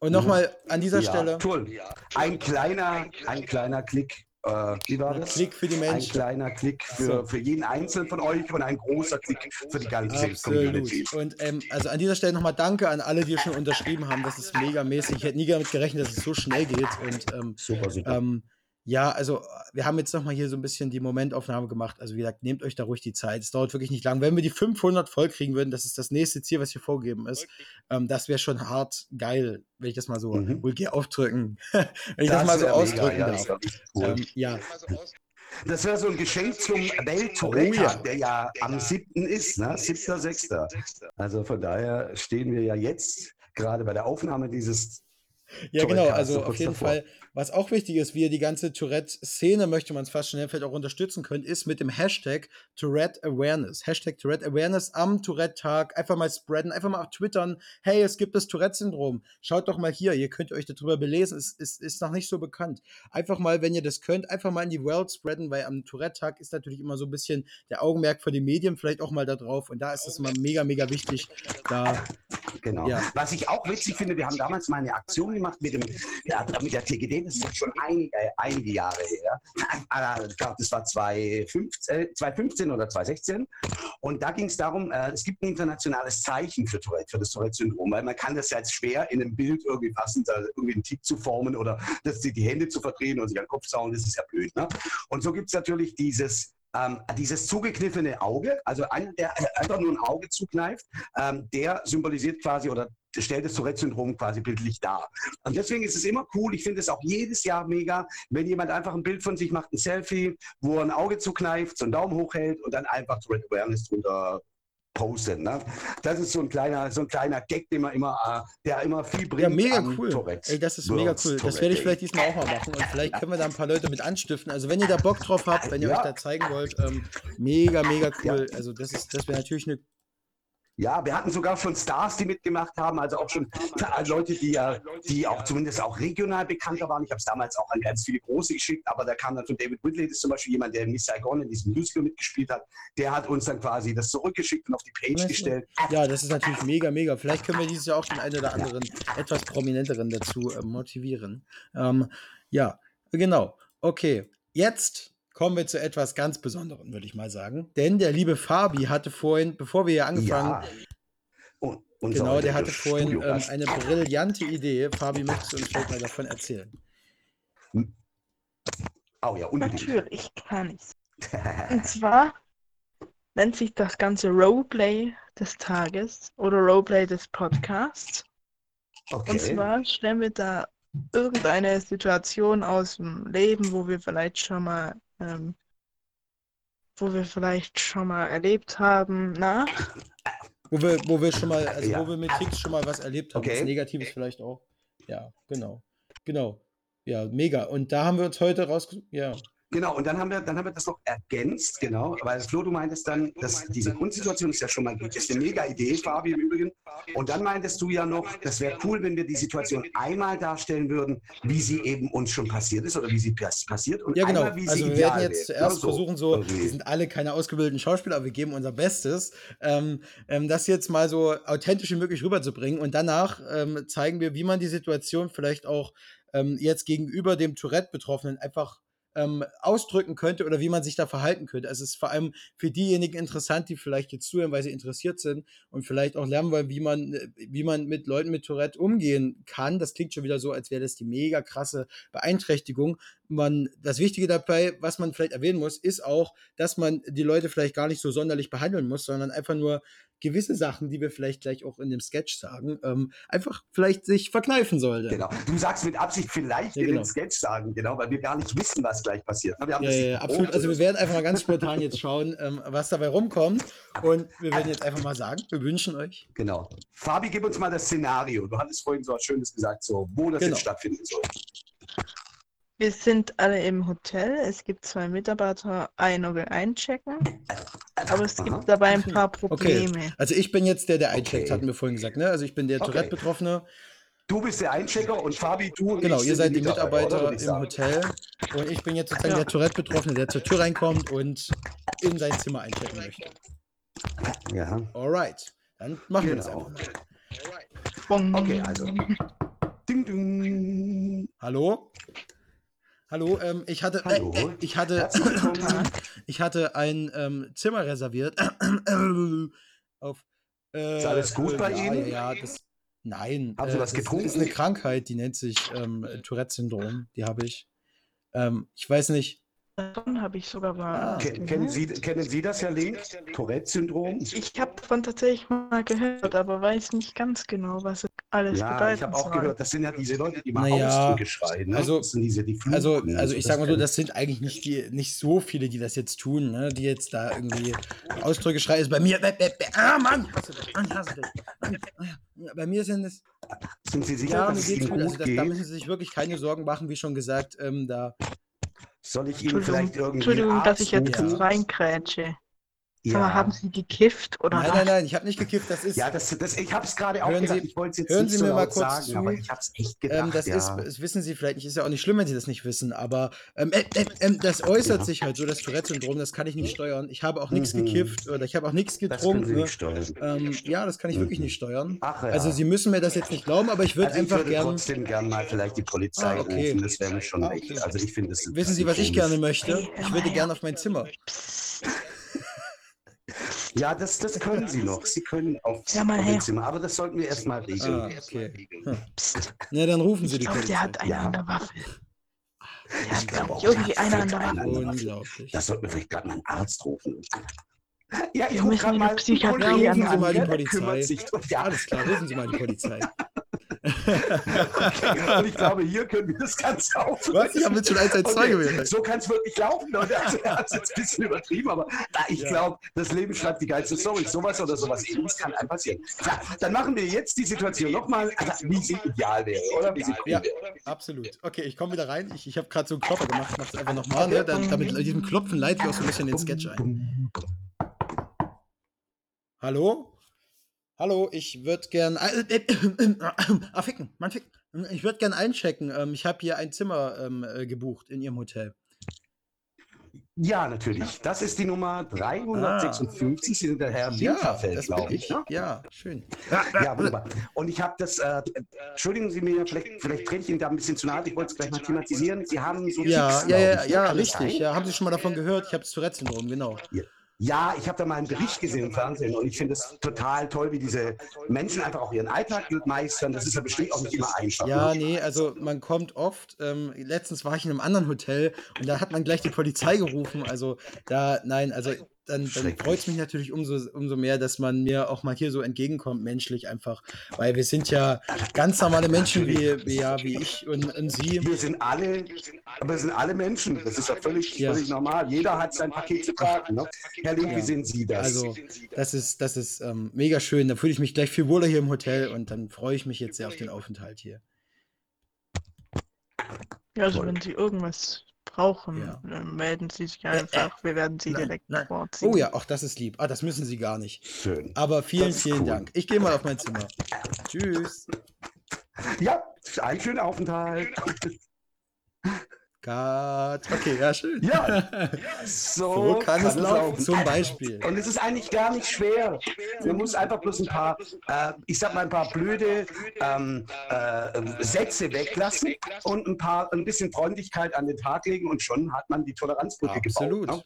Und nochmal an dieser ja, Stelle. Toll. Ein kleiner, ein kleiner Klick. Äh, wie war das? Klick für die Menschen. Ein kleiner Klick für, so. für jeden Einzelnen von euch und ein großer Klick für die ganze Absolut. Community. Und ähm, also an dieser Stelle nochmal danke an alle, die schon unterschrieben haben. Das ist mega mäßig. Ich hätte nie damit gerechnet, dass es so schnell geht. Und ähm, super, super. Ja, also wir haben jetzt nochmal hier so ein bisschen die Momentaufnahme gemacht. Also wie gesagt, nehmt euch da ruhig die Zeit. Es dauert wirklich nicht lang. Wenn wir die 500 voll kriegen würden, das ist das nächste Ziel, was hier vorgegeben ist. Ähm, das wäre schon hart geil, wenn ich das mal so mhm. vulgär aufdrücken. [laughs] wenn ich das, das mal so ausdrücken mega, darf. Ja, cool. ähm, ja. Das wäre so ein Geschenk zum Welttourette, oh, ja. der ja am 7. ist, ne? 7.6. Also von daher stehen wir ja jetzt gerade bei der Aufnahme dieses ja, genau, also auf jeden davor. Fall was auch wichtig ist, wie ihr die ganze Tourette-Szene, möchte man es fast schnell vielleicht auch unterstützen könnt, ist mit dem Hashtag Tourette Awareness. Hashtag Tourette Awareness am Tourette-Tag. Einfach mal spreaden, einfach mal auf twittern. Hey, es gibt das Tourette-Syndrom. Schaut doch mal hier, ihr könnt euch darüber belesen. Es ist, ist noch nicht so bekannt. Einfach mal, wenn ihr das könnt, einfach mal in die World spreaden, weil am Tourette-Tag ist natürlich immer so ein bisschen der Augenmerk für die Medien vielleicht auch mal da drauf. Und da ist es immer mega, mega wichtig, da Genau. Ja. Was ich auch witzig finde, wir haben damals mal eine Aktion gemacht mit, dem, mit der TGD, das ist schon einige, einige Jahre her. Ah, ich glaube, das war 2015, 2015 oder 2016. Und da ging es darum, äh, es gibt ein internationales Zeichen für Tourette, für das Tourette-Syndrom, weil man kann das ja jetzt schwer in einem Bild irgendwie passend, also irgendwie einen Tick zu formen oder das, die, die Hände zu verdrehen und sich an den Kopf zu hauen, das ist ja blöd. Ne? Und so gibt es natürlich dieses ähm, dieses zugekniffene Auge, also einer, der einfach nur ein Auge zukneift, ähm, der symbolisiert quasi oder stellt das Tourette-Syndrom quasi bildlich dar. Und deswegen ist es immer cool, ich finde es auch jedes Jahr mega, wenn jemand einfach ein Bild von sich macht, ein Selfie, wo er ein Auge zukneift, so einen Daumen hochhält und dann einfach Tourette Awareness drunter posten. Ne? Das ist so ein kleiner, so ein kleiner Gag, den man immer, äh, der immer viel bringt. Ja, mega cool. Tourette. Ey, das ist World mega cool. Das werde ich vielleicht diesmal auch mal machen und vielleicht können wir da ein paar Leute mit anstiften. Also wenn ihr da Bock drauf habt, wenn ihr ja. euch da zeigen wollt, ähm, mega, mega cool. Ja. Also das ist, das wäre natürlich eine ja, wir hatten sogar schon Stars, die mitgemacht haben, also auch schon Leute, die ja, die auch zumindest auch regional bekannter waren. Ich habe es damals auch an ganz viele große geschickt, aber da kam dann von David Whitley, das ist zum Beispiel jemand, der in Miss Saigon in diesem Musical mitgespielt hat. Der hat uns dann quasi das zurückgeschickt und auf die Page gestellt. Ja, das ist natürlich mega, mega. Vielleicht können wir dieses Jahr auch den einen oder anderen etwas prominenteren dazu äh, motivieren. Ähm, ja, genau. Okay, jetzt kommen wir zu etwas ganz Besonderem, würde ich mal sagen. Denn der liebe Fabi hatte vorhin, bevor wir hier angefangen ja. Und, genau, der hatte vorhin ähm, eine brillante Idee. Fabi, möchtest du uns vielleicht mal davon erzählen? Oh ja, unbedingt. Natürlich kann ich [laughs] Und zwar nennt sich das ganze Roleplay des Tages oder Roleplay des Podcasts. Okay. Und zwar stellen wir da irgendeine Situation aus dem Leben, wo wir vielleicht schon mal, ähm, wo wir vielleicht schon mal erlebt haben, nach. Wo wir, wo wir schon mal, also ja. wo wir mit Ticks schon mal was erlebt haben, okay. was Negatives vielleicht auch. Ja, genau. Genau. Ja, mega. Und da haben wir uns heute rausgesucht. Ja. Genau, und dann haben wir, dann haben wir das noch ergänzt, genau, weil Flo, du meintest dann, dass diese Grundsituation ist ja schon mal gut, ist eine mega Idee, Fabi im Übrigen. Und dann meintest du ja noch, das wäre cool, wenn wir die Situation einmal darstellen würden, wie sie eben uns schon passiert ist oder wie sie passiert und ja, genau. einmal, wie also sie wir werden jetzt zuerst so, versuchen, so, irgendwie. wir sind alle keine ausgebildeten Schauspieler, aber wir geben unser Bestes, ähm, ähm, das jetzt mal so authentisch wie möglich rüberzubringen und danach ähm, zeigen wir, wie man die Situation vielleicht auch ähm, jetzt gegenüber dem Tourette-Betroffenen einfach ähm, ausdrücken könnte oder wie man sich da verhalten könnte. Also es ist vor allem für diejenigen interessant, die vielleicht jetzt zuhören, weil sie interessiert sind und vielleicht auch lernen wollen, wie man, äh, wie man mit Leuten mit Tourette umgehen kann. Das klingt schon wieder so, als wäre das die mega krasse Beeinträchtigung. Man, das Wichtige dabei, was man vielleicht erwähnen muss, ist auch, dass man die Leute vielleicht gar nicht so sonderlich behandeln muss, sondern einfach nur gewisse Sachen, die wir vielleicht gleich auch in dem Sketch sagen, ähm, einfach vielleicht sich verkneifen sollte. Genau. Du sagst mit Absicht vielleicht ja, genau. in dem. Sketch sagen, genau, weil wir gar nicht wissen, was gleich passiert. ja, ja, absolut. Also wir werden einfach mal ganz spontan jetzt schauen, ähm, was dabei rumkommt. Und wir werden jetzt einfach mal sagen, wir wünschen euch. Genau. Fabi, gib uns mal das Szenario. Du hattest vorhin so was Schönes gesagt, so wo das genau. jetzt stattfinden soll. Wir sind alle im Hotel. Es gibt zwei Mitarbeiter, einer will einchecken. Aber es gibt dabei ein paar Probleme. Okay. Also ich bin jetzt der, der eincheckt, okay. hatten wir vorhin gesagt. Ne? Also ich bin der okay. Tourette-Betroffene. Du bist der Einchecker und Fabi, du. Genau, ihr seid die Mitarbeiter, Mitarbeiter im Hotel. Und ich bin jetzt sozusagen ja. der Tourette-Betroffene, der zur Tür reinkommt und in sein Zimmer einchecken möchte. Ja. Alright. Dann machen genau. wir das genau. einfach mal. Okay, also. Ding, ding. Hallo? Hallo, ähm, ich hatte, Hallo. Äh, äh, ich hatte, [clears throat] ich hatte ein ähm, Zimmer reserviert. [clears throat] auf, äh, ist alles gut bei ja, Ihnen? Ja, das, nein. Haben Sie was getrunken? Das ist eine Krankheit, die nennt sich ähm, Tourette-Syndrom. Die habe ich. Ähm, ich weiß nicht. Davon habe ich sogar mal. Ah, kennen, Sie, kennen Sie das, Herr Link? Tourette-Syndrom? Ich habe davon tatsächlich mal gehört, aber weiß nicht ganz genau, was es alles ja, bedeuten ich habe auch gehört, das sind ja diese Leute, die mal naja, Ausdrücke schreien. Ne? Also, diese, die also, also ich sage mal so, das sind eigentlich nicht, die, nicht so viele, die das jetzt tun, ne? die jetzt da irgendwie Ausdrücke schreien. Ist bei mir, ah Mann, hasse dich, ich hasse dich. Bei mir sind es. Sind Sie sicher, ja, dass es Ihnen gut also, das, Da müssen Sie sich wirklich keine Sorgen machen, wie schon gesagt. Ähm, da soll ich Ihnen vielleicht irgendwie. Entschuldigung, dass ich jetzt ja. reinkrätsche. Ja. Aber haben Sie gekifft oder Nein, nein, nein, ich habe nicht gekifft. Das ist. Ja, das, das, ich habe es gerade auch gedacht. Sie, ich wollte es jetzt hören nicht Sie mir so mal kurz sagen, zu. aber ich habe es echt ähm, gedacht. Ähm, das, ja. ist, das wissen Sie vielleicht nicht. Ist ja auch nicht schlimm, wenn Sie das nicht wissen. Aber ähm, äh, äh, äh, das [laughs] äußert ja. sich halt so, das Tourette-Syndrom. Das kann ich nicht steuern. Ich habe auch nichts mhm. gekifft oder ich habe auch nichts getrunken. Das können Sie nicht steuern. Ähm, ja, das kann ich mhm. wirklich nicht steuern. Ach, ja. Also Sie müssen mir das jetzt nicht glauben, aber ich würde also einfach gerne. Ich würde trotzdem gerne mal vielleicht die Polizei ah, okay. rufen. Das wäre mir schon ah, okay. Also ich finde es. Wissen Sie, was ich gerne möchte? Ich würde gerne auf mein Zimmer. Ja, das, das können Sie noch. Sie können auf ja, mal Zimmer, aber das sollten wir erstmal regeln. Ah, okay. Hm. Na, dann rufen Sie ich die glaub, Der hat eine ja. an der Waffe. Der hat, glaube ich, irgendwie eine an der Waffe. Das sollten wir vielleicht gerade mal einen Arzt rufen. Ja, ich rufe gerade mal Psychiatrie ja, rufen Sie mal die Polizei. Ja, alles klar, rufen Sie mal die [laughs] Polizei. [laughs] Und ich glaube, hier können wir das Ganze auflösen. Was? Ich habe jetzt schon 112 okay. gewählt. So kann es wirklich laufen, Leute. Also, er hat es jetzt ein bisschen übertrieben, aber ich ja. glaube, das Leben schreibt die geilste Story. Sowas oder sowas ähnliches kann einem passieren. Klar, dann machen wir jetzt die Situation nochmal, also, wie sie ideal wäre, oder? Wie sie ja, wäre. absolut. Okay, ich komme wieder rein. Ich, ich habe gerade so einen Klopfer gemacht. Ich mache es einfach nochmal. Ne? damit diesem Klopfen leite ich auch so ein bisschen den Sketch ein. Hallo? Hallo, ich würde gern. Äh, äh, äh, ah, ficken, Mann, ficken. Ich würde gern einchecken. Ähm, ich habe hier ein Zimmer ähm, gebucht in Ihrem Hotel. Ja, natürlich. Das ist die Nummer 356. Sie sind der Herr Winterfeld, ja, glaube ich. Ne? Ja, schön. Ja, wunderbar. Und ich habe das, äh, entschuldigen Sie mir, vielleicht, vielleicht trete ich Ihnen da ein bisschen zu nahe, ich wollte es gleich mal thematisieren. Sie haben so Ja, Chicks, ja, ja, ja, richtig. Ja, haben Sie schon mal davon gehört? Ich habe das Tourette-Syndrom, genau. Ja. Ja, ich habe da mal einen Bericht gesehen im Fernsehen und ich finde es total toll, wie diese Menschen einfach auch ihren Alltag meistern. Das ist ja bestimmt auch nicht immer einfach. Ja, ne? nee, also man kommt oft. Ähm, letztens war ich in einem anderen Hotel und da hat man gleich die Polizei gerufen. Also da, nein, also dann, dann freut es mich natürlich umso, umso mehr, dass man mir auch mal hier so entgegenkommt, menschlich einfach. Weil wir sind ja ganz normale Menschen wie, wie, ja, wie ich und, und Sie. Wir sind alle, aber wir sind alle Menschen. Das ist ja völlig, ja. völlig normal. Jeder hat sein Paket zu tragen. Ne? Herr Link, ja. wie sehen Sie das? Also, das ist, das ist ähm, mega schön. Da fühle ich mich gleich viel wohler hier im Hotel und dann freue ich mich jetzt sehr auf den Aufenthalt hier. Ja, also wenn Sie irgendwas brauchen, ja. melden Sie sich einfach. Wir werden Sie nein, direkt nein. vorziehen. Oh ja, auch das ist lieb. Ah, das müssen Sie gar nicht. Schön. Aber vielen, vielen cool. Dank. Ich gehe mal auf mein Zimmer. Tschüss. Ja, einen schönen Aufenthalt. [laughs] Cut. Okay, ja, schön. Ja, [laughs] so, so kann, kann, es laufen, zum Beispiel. Und es ist eigentlich gar nicht schwer. Man muss einfach bloß ein paar, äh, ich sag mal, ein paar blöde ähm, äh, Sätze weglassen und ein paar, ein bisschen Freundlichkeit an den Tag legen und schon hat man die Toleranzbrücke Absolut. gebaut. Absolut. Ne?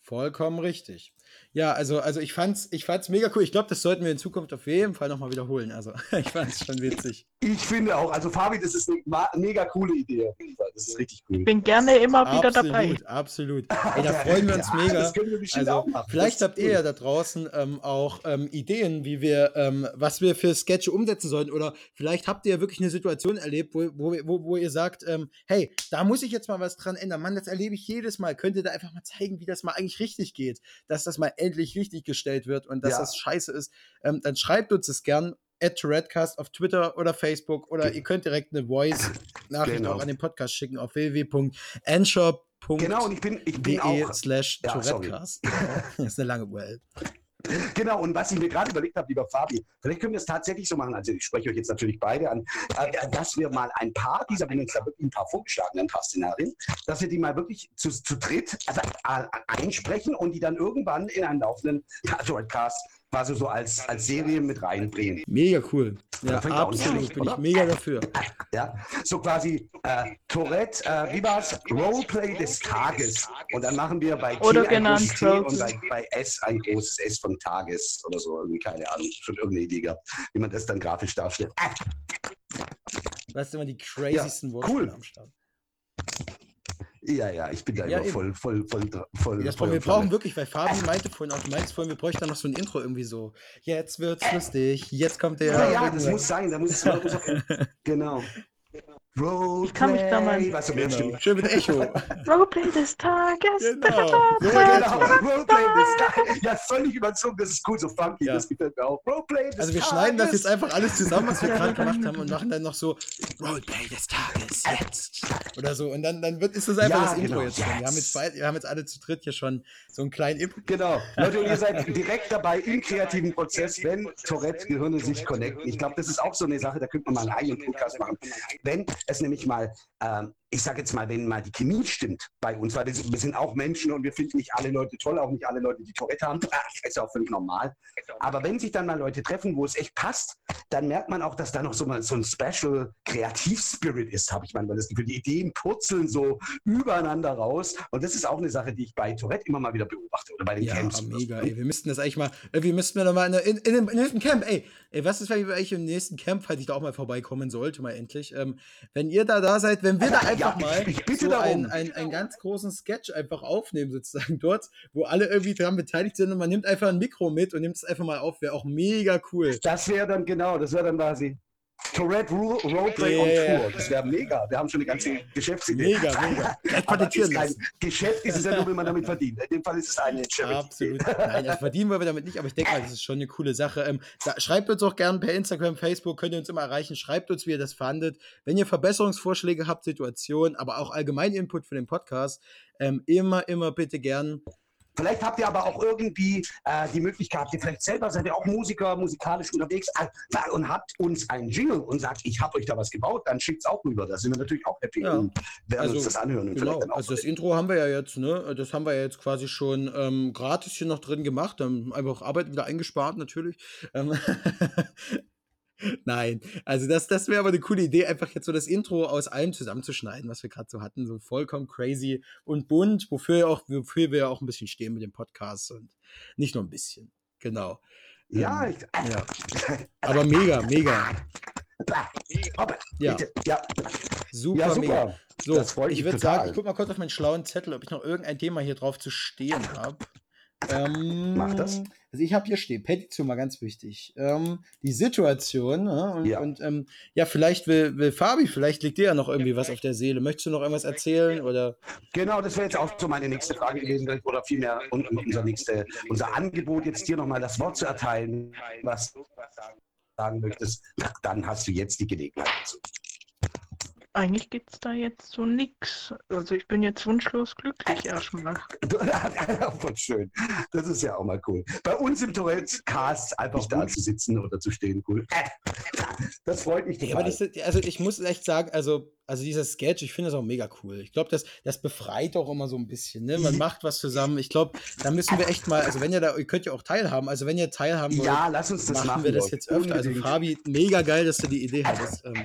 Vollkommen richtig. Ja, also, also ich fand's, ich fand's mega cool. Ich glaube, das sollten wir in Zukunft auf jeden Fall nochmal wiederholen. Also [laughs] ich fand's schon witzig. Ich finde auch, also Fabi, das ist eine mega coole Idee. Das ist richtig cool. Ich bin gerne immer wieder absolut, dabei. Absolut, absolut. Ey, da [laughs] freuen wir uns ja, mega. Wir also, vielleicht habt ihr ja da draußen ähm, auch ähm, Ideen, wie wir, ähm, was wir für Sketche umsetzen sollten. Oder vielleicht habt ihr ja wirklich eine Situation erlebt, wo, wo, wo, wo ihr sagt, ähm, hey, da muss ich jetzt mal was dran ändern. Mann, das erlebe ich jedes Mal. Könnt ihr da einfach mal zeigen, wie das mal eigentlich richtig geht? Dass das mal endlich richtig gestellt wird und dass ja. das scheiße ist, ähm, dann schreibt uns das gern at Redcast auf Twitter oder Facebook oder ihr könnt direkt eine Voice-Nachricht [laughs] genau. auch an den Podcast schicken auf www.anshop.de genau, und ich bin, ich bin auch, slash ja, Tourettecast. [laughs] das ist eine lange URL. Genau, und was ich mir gerade überlegt habe, lieber Fabi, vielleicht können wir es tatsächlich so machen, also ich spreche euch jetzt natürlich beide an, äh, dass wir mal ein paar dieser, wenn uns da wirklich ein paar vorgeschlagen, ein paar Szenarien, dass wir die mal wirklich zu, zu dritt also, äh, einsprechen und die dann irgendwann in einen laufenden Podcast quasi so als, als Serie mit reinbringen. Mega cool. Ja, absolut, bin ich mega dafür. [laughs] Ja, so quasi äh, Tourette, äh, wie war's? Roleplay des Tages. Und dann machen wir bei T oder ein großes T und bei, bei, S ein großes S von Tages oder so. Irgendwie, keine Ahnung, schon irgendeine Idee gehabt, wie man das dann grafisch darstellt. Weißt du immer die crazysten ja, cool. am Start. Ja, ja, ich bin da ja, immer voll, voll, voll, voll. Ja, voll wir brauchen wirklich, weil Fabi meinte vorhin auch, meinst vorhin, wir bräuchten dann noch so ein Intro irgendwie so. Jetzt wird's lustig, jetzt kommt der. Ja, ja, das muss sein, da muss es. [laughs] genau. Roleplay. Ich kann mich da mal. Weißt du, genau. Schön mit Echo. Roleplay des Tages. Genau. genau. Roleplay des Tages. Ja, völlig überzogen. Das ist cool, so funky. Ja. Das gefällt mir auch. Roleplay des Also, wir Tages. schneiden das jetzt einfach alles zusammen, was wir gerade gemacht haben, und machen dann noch so Roleplay des Tages jetzt. Oder so. Und dann, dann wird, ist das einfach ja, das Intro genau. jetzt schon. Wir haben jetzt, beid, wir haben jetzt alle zu dritt hier schon so einen kleinen Input. Genau. [laughs] Leute, und ihr seid direkt dabei im kreativen Prozess, wenn Tourette-Gehirne sich connecten. Ich glaube, das ist auch so eine Sache, da könnte man mal einen eigenen Podcast machen. Wenn es nämlich mal ähm, ich sage jetzt mal, wenn mal die Chemie stimmt bei uns, weil wir sind auch Menschen und wir finden nicht alle Leute toll, auch nicht alle Leute, die Tourette haben. Das ist ja auch völlig normal. Aber wenn sich dann mal Leute treffen, wo es echt passt, dann merkt man auch, dass da noch so mal so ein Special Kreativ-Spirit ist, habe ich manchmal das Gefühl. Die Ideen purzeln so übereinander raus. Und das ist auch eine Sache, die ich bei Tourette immer mal wieder beobachte oder bei den ja, Camps. Ja, mega, ey. Wir müssten das eigentlich mal, äh, wir müssten wir noch mal in, in, in, in, in Camp, ey, ey, was ist, wenn ich eigentlich im nächsten Camp, falls ich da auch mal vorbeikommen sollte, mal endlich, ähm, wenn ihr da da seid, wenn wir da [laughs] einfach ja, mal ich, ich so einen, einen, einen ganz großen Sketch einfach aufnehmen, sozusagen dort, wo alle irgendwie dran beteiligt sind und man nimmt einfach ein Mikro mit und nimmt es einfach mal auf, wäre auch mega cool. Das wäre dann genau, das wäre dann quasi Tourette Roleplay yeah. on Tour. Das wäre mega. Wir haben schon eine ganze Geschäftsidee. Mega, mega. Aber ist kein Geschäft ist es ja nur, wenn man damit verdient. In dem Fall ist es eine Charity. Absolut. Nein, das verdienen wir damit nicht, aber ich denke mal, das ist schon eine coole Sache. Ähm, da, schreibt uns auch gerne per Instagram, Facebook, könnt ihr uns immer erreichen. Schreibt uns, wie ihr das fandet. Wenn ihr Verbesserungsvorschläge habt, Situationen, aber auch allgemein Input für den Podcast, ähm, immer, immer bitte gern Vielleicht habt ihr aber auch irgendwie äh, die Möglichkeit, ihr vielleicht selber seid ihr auch Musiker, musikalisch unterwegs äh, und habt uns einen Jingle und sagt, ich habe euch da was gebaut, dann schickt es auch rüber. Da sind wir natürlich auch happy ja. und werden also, uns das anhören. genau, also das Intro haben wir ja jetzt, ne? Das haben wir ja jetzt quasi schon ähm, gratis hier noch drin gemacht, dann einfach Arbeit wieder eingespart natürlich. Ähm, [laughs] Nein, also das, das wäre aber eine coole Idee, einfach jetzt so das Intro aus allem zusammenzuschneiden, was wir gerade so hatten, so vollkommen crazy und bunt, wofür, auch, wofür wir auch ein bisschen stehen mit dem Podcast und nicht nur ein bisschen, genau. Ja, ähm, ich, ja. aber mega, mega. Ja. ja. Super, ja, super. mega. So, ich würde sagen, ich guck mal kurz auf meinen schlauen Zettel, ob ich noch irgendein Thema hier drauf zu stehen habe. Ähm, Mach das. Also ich habe hier stehen, Petition mal ganz wichtig. Ähm, die Situation, ne? und, ja. und ähm, ja, vielleicht will, will Fabi, vielleicht liegt dir ja noch irgendwie was auf der Seele. Möchtest du noch irgendwas erzählen? Oder? Genau, das wäre jetzt auch so meine nächste Frage gewesen, oder vielmehr unser, nächste, unser Angebot, jetzt dir nochmal das Wort zu erteilen, was du sagen möchtest. Dann hast du jetzt die Gelegenheit dazu. Eigentlich gibt es da jetzt so nichts. Also ich bin jetzt wunschlos glücklich erstmal. [laughs] Voll schön. Das ist ja auch mal cool. Bei uns im Tourette-Cast einfach da zu sitzen oder zu stehen, cool. Das freut mich total. Ja, also ich muss echt sagen, also also dieser Sketch, ich finde das auch mega cool. Ich glaube, das, das befreit auch immer so ein bisschen. Ne? Man macht was zusammen. Ich glaube, da müssen wir echt mal, also wenn ihr da, ihr könnt ja auch teilhaben. Also wenn ihr teilhaben wollt, ja, lass uns das machen, machen wir das jetzt öfter. Also Fabi, mega geil, dass du die Idee hattest. Ähm,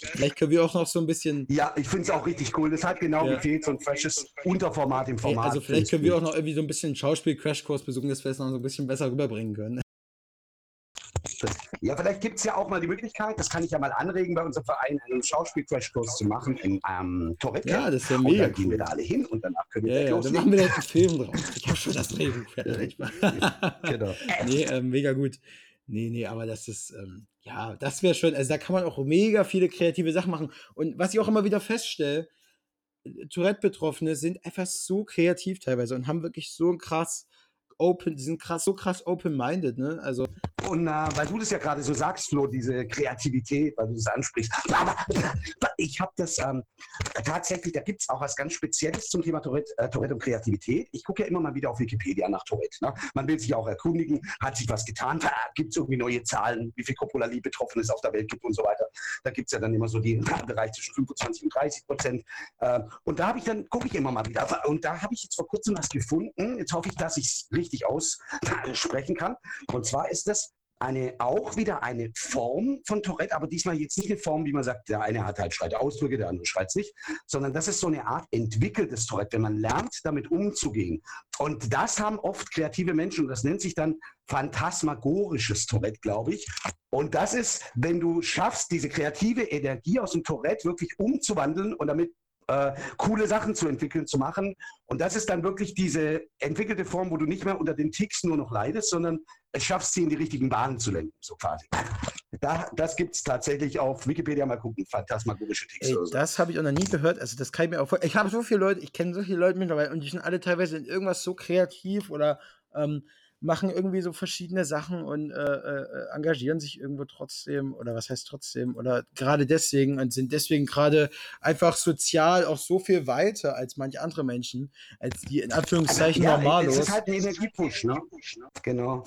vielleicht können wir auch noch so ein bisschen. Ja, ich finde es auch richtig cool. Das hat genau ja. gefehlt, so ein freshes Unterformat im Format. Also vielleicht können wir auch noch irgendwie so ein bisschen Schauspiel-Crashkurs besuchen, dass wir es noch so ein bisschen besser rüberbringen können. Ja, vielleicht gibt es ja auch mal die Möglichkeit, das kann ich ja mal anregen, bei unserem Verein einen Schauspiel-Crashkurs zu machen in ähm, Torette. Ja, das ist ja mega. Und dann gehen wir da alle hin und danach können wir ja, ja, Dann machen wir jetzt einen Film drauf. Ich habe schon das Drehbuch fertig. genau. [laughs] nee, ähm, mega gut. Nee, nee, aber das ist, ähm, ja, das wäre schon, also da kann man auch mega viele kreative Sachen machen. Und was ich auch immer wieder feststelle, Tourette-Betroffene sind einfach so kreativ teilweise und haben wirklich so krass open, die sind krass, so krass open-minded, ne? Also. Und äh, weil du das ja gerade so sagst, Flo, diese Kreativität, weil du das ansprichst. Ich habe das ähm, tatsächlich, da gibt es auch was ganz Spezielles zum Thema Tourette, äh, Tourette und Kreativität. Ich gucke ja immer mal wieder auf Wikipedia nach Tourette. Ne? Man will sich auch erkundigen, hat sich was getan, gibt es irgendwie neue Zahlen, wie viel Coppola betroffen ist auf der Welt gibt und so weiter. Da gibt es ja dann immer so den Bereich zwischen 25 und 30 Prozent. Äh, und da habe ich dann, gucke ich immer mal wieder. Und da habe ich jetzt vor kurzem was gefunden. Jetzt hoffe ich, dass ich es richtig richtig aussprechen [laughs] kann. Und zwar ist das eine, auch wieder eine Form von Tourette, aber diesmal jetzt nicht eine Form, wie man sagt, der eine hat halt Schreitausdrücke, der andere schreit nicht, sondern das ist so eine Art entwickeltes Tourette, wenn man lernt, damit umzugehen. Und das haben oft kreative Menschen und das nennt sich dann phantasmagorisches Tourette, glaube ich. Und das ist, wenn du schaffst, diese kreative Energie aus dem Tourette wirklich umzuwandeln und damit äh, coole Sachen zu entwickeln, zu machen. Und das ist dann wirklich diese entwickelte Form, wo du nicht mehr unter den Ticks nur noch leidest, sondern es schaffst, sie in die richtigen Bahnen zu lenken, so quasi. Da, das gibt es tatsächlich auf Wikipedia mal gucken, phantasmagorische Ticks. Ey, so. Das habe ich auch noch nie gehört. Also das kann ich mir auch Ich habe so viele Leute, ich kenne so viele Leute mittlerweile und die sind alle teilweise in irgendwas so kreativ oder ähm, machen irgendwie so verschiedene Sachen und äh, äh, engagieren sich irgendwo trotzdem oder was heißt trotzdem oder gerade deswegen und sind deswegen gerade einfach sozial auch so viel weiter als manche andere Menschen, als die in Anführungszeichen ja, normalos. Es ist halt ein Energiepush, ne? Genau.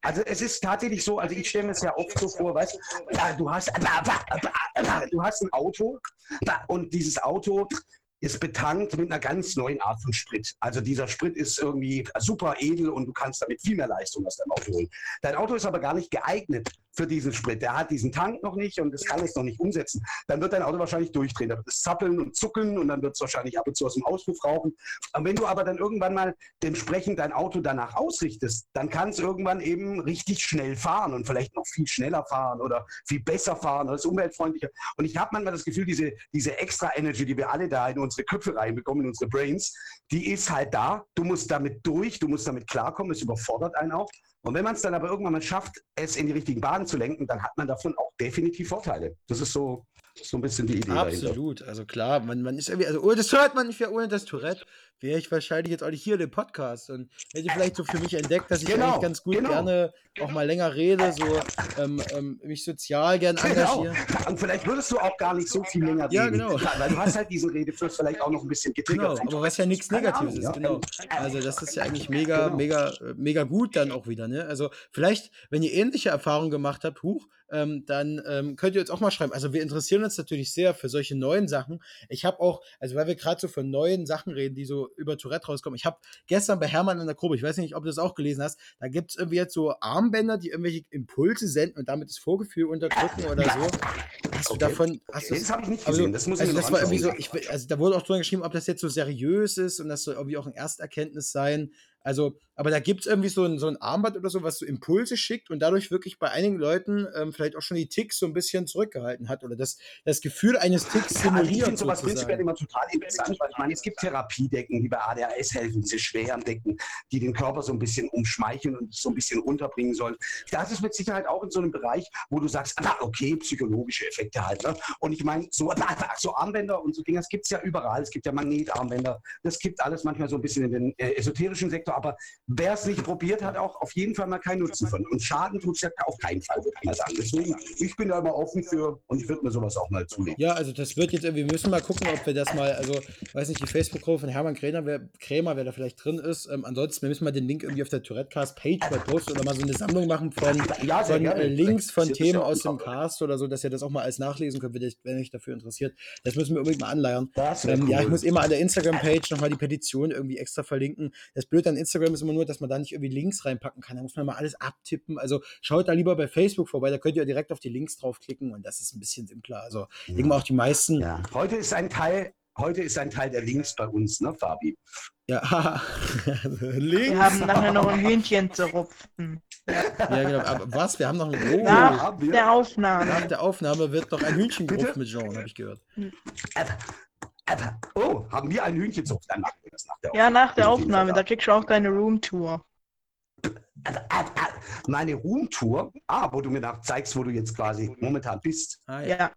Also es ist tatsächlich so, also ich stelle mir es ja oft so vor, weißt du, hast, du hast ein Auto und dieses Auto ist betankt mit einer ganz neuen Art von Sprit. Also dieser Sprit ist irgendwie super edel und du kannst damit viel mehr Leistung aus deinem Auto holen. Dein Auto ist aber gar nicht geeignet für diesen Sprit. Der hat diesen Tank noch nicht und das kann es noch nicht umsetzen. Dann wird dein Auto wahrscheinlich durchdrehen. Da wird es zappeln und zuckeln und dann wird es wahrscheinlich ab und zu aus dem Auspuff rauchen. Und wenn du aber dann irgendwann mal dementsprechend dein Auto danach ausrichtest, dann kann es irgendwann eben richtig schnell fahren und vielleicht noch viel schneller fahren oder viel besser fahren oder ist umweltfreundlicher. Und ich habe manchmal das Gefühl, diese, diese extra Energy, die wir alle da in unsere Köpfe reinbekommen, in unsere Brains, die ist halt da. Du musst damit durch, du musst damit klarkommen, es überfordert einen auch. Und wenn man es dann aber irgendwann mal schafft, es in die richtigen Bahnen zu lenken, dann hat man davon auch definitiv Vorteile. Das ist so, so ein bisschen die Idee. Absolut, dahinter. also klar, man, man ist irgendwie, also ohne das hört man nicht ohne das Tourette wäre ich wahrscheinlich jetzt auch nicht hier in dem Podcast und hätte vielleicht so für mich entdeckt, dass ich genau, eigentlich ganz gut genau. gerne auch mal länger rede, so ähm, ähm, mich sozial gern genau. engagiere. Und vielleicht würdest du auch gar nicht so viel länger reden. Ja, genau. Weil du hast halt diesen Redefluss vielleicht auch noch ein bisschen getriggert. Genau, aber was ja nichts Negatives ist, genau. Also das ist ja eigentlich mega, genau. mega, mega gut dann auch wieder. Ne? Also vielleicht, wenn ihr ähnliche Erfahrungen gemacht habt, huch, ähm, dann ähm, könnt ihr uns auch mal schreiben. Also wir interessieren uns natürlich sehr für solche neuen Sachen. Ich habe auch, also weil wir gerade so von neuen Sachen reden, die so über Tourette rauskommen. Ich habe gestern bei Hermann in der Gruppe, ich weiß nicht, ob du das auch gelesen hast, da gibt es irgendwie jetzt so Armbänder, die irgendwelche Impulse senden und damit das Vorgefühl unterdrücken oder so. Hast okay. du davon. Hast okay, das habe ich nicht gesehen. Also, das muss also ich das war irgendwie so, ich, also da wurde auch drüber geschrieben, ob das jetzt so seriös ist und das soll irgendwie auch ein Ersterkenntnis sein. Also aber da gibt es irgendwie so ein, so ein Armband oder so, was so Impulse schickt und dadurch wirklich bei einigen Leuten ähm, vielleicht auch schon die Ticks so ein bisschen zurückgehalten hat oder das, das Gefühl eines Ticks simuliert. Ja, ich finde sowas prinzipiell immer total interessant, weil ich meine, es gibt Therapiedecken, die bei ADHS helfen, diese schweren Decken, die den Körper so ein bisschen umschmeicheln und so ein bisschen runterbringen sollen. Das ist mit Sicherheit auch in so einem Bereich, wo du sagst, ah, okay, psychologische Effekte halt. Ne? Und ich meine, so, [laughs] so Armbänder und so Dinge, das gibt es ja überall. Es gibt ja Magnetarmbänder, das gibt alles manchmal so ein bisschen in den äh, esoterischen Sektor, aber wer es nicht probiert, hat auch auf jeden Fall mal keinen Nutzen von. Und Schaden tut es ja auf keinen Fall, würde ich mal sagen. Deswegen, ich bin da immer offen für und ich würde mir sowas auch mal zulegen. Ja, also das wird jetzt, wir müssen mal gucken, ob wir das mal, also, weiß nicht, die Facebook-Gruppe von Hermann Krämer, wer, Krämer, wer da vielleicht drin ist. Ähm, ansonsten, wir müssen mal den Link irgendwie auf der Tourette-Cast-Page mal posten oder mal so eine Sammlung machen von, ja, von äh, Links von Themen aus dem Cast oder so, dass ihr das auch mal als nachlesen könnt, wenn euch dafür interessiert. Das müssen wir unbedingt mal anleiern. Ähm, cool. Ja, ich muss immer an der Instagram-Page nochmal die Petition irgendwie extra verlinken. Das Blöde an Instagram ist immer nur, dass man da nicht irgendwie Links reinpacken kann. Da muss man mal alles abtippen. Also schaut da lieber bei Facebook vorbei, da könnt ihr direkt auf die Links draufklicken und das ist ein bisschen simpler. Also ich denke mal auch die meisten. Ja. Heute ist ein Teil, heute ist ein Teil der Links bei uns, ne, Fabi? Ja, [laughs] Links. Wir haben nachher noch ein Hühnchen zu rupfen. Ja, genau. Aber was? Wir haben noch ein oh, Nach der Aufnahme. Nach der Aufnahme wird noch ein Hühnchen gerupft mit Jean, habe ich gehört. Oh, haben wir ein Hühnchenzucht? Dann machen wir das nach der Aufnahme. Ja, nach der Aufnahme. Da kriegst du auch deine Roomtour. Meine Roomtour? Ah, wo du mir zeigst, wo du jetzt quasi momentan bist. Ah, ja. ja.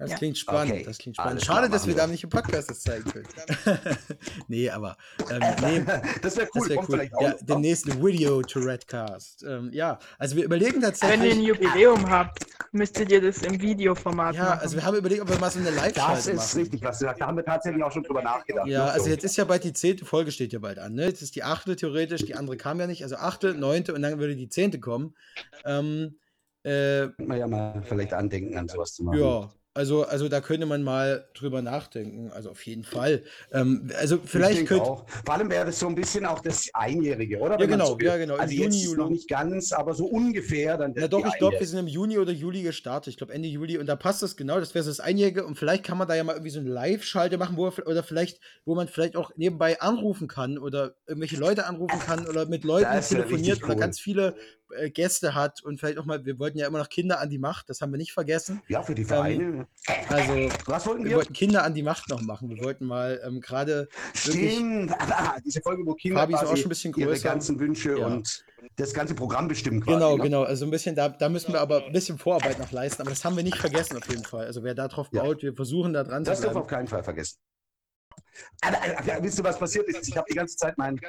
Das ja. klingt spannend. Okay. Das klingt spannend. Schade, dass wir da nicht im Podcast das zeigen können. [laughs] nee, aber ähm, [laughs] nee, das wäre cool. Das wär cool. Ja, den nächsten Video to Redcast. Ähm, ja, also wir überlegen tatsächlich. Wenn ihr ein Jubiläum habt, müsstet ihr das im Videoformat ja, machen. Ja, also wir haben überlegt, ob wir mal so eine Live-Schalte machen. Das ist richtig, was du sagst. Da haben wir tatsächlich auch schon drüber nachgedacht. Ja, also jetzt ist ja bald die zehnte Folge steht ja bald an. Ne? Jetzt ist die achte theoretisch, die andere kam ja nicht. Also achte, neunte und dann würde die zehnte kommen. Ähm, äh, man ja mal vielleicht andenken, an sowas zu machen. Ja, also, also da könnte man mal drüber nachdenken. Also auf jeden Fall. Ähm, also vielleicht könnte auch. Vor allem wäre das so ein bisschen auch das Einjährige, oder? Ja, genau, so ja, genau. Also Juni, jetzt Juli. noch nicht ganz, aber so ungefähr dann. Ja, doch, ich glaube, wir sind im Juni oder Juli gestartet. Ich glaube Ende Juli und da passt das genau. Das wäre so das Einjährige und vielleicht kann man da ja mal irgendwie so eine Live-Schalte machen, wo oder vielleicht, wo man vielleicht auch nebenbei anrufen kann oder irgendwelche Leute anrufen kann oder mit Leuten telefoniert cool. oder ganz viele äh, Gäste hat und vielleicht auch mal, wir wollten ja immer noch Kinder an die Macht, das haben wir nicht vergessen. Ja, für die Vereine. Ähm, also, was wollten wir? Wir wollten Kinder an die Macht noch machen. Wir wollten mal ähm, gerade. Stimmt, [laughs] diese Folge, wo Kinder Fabi ist auch schon ein bisschen größer. ihre ganzen Wünsche ja. und das ganze Programm bestimmen quasi. Genau, ne? genau. Also ein bisschen, da, da müssen wir aber ein bisschen Vorarbeit noch leisten, aber das haben wir nicht vergessen auf jeden Fall. Also wer da drauf ja. baut, wir versuchen da dran das zu bleiben. Das darf auf keinen Fall vergessen. Aber, aber, wisst ihr, was passiert ist? Ich habe die ganze Zeit mein,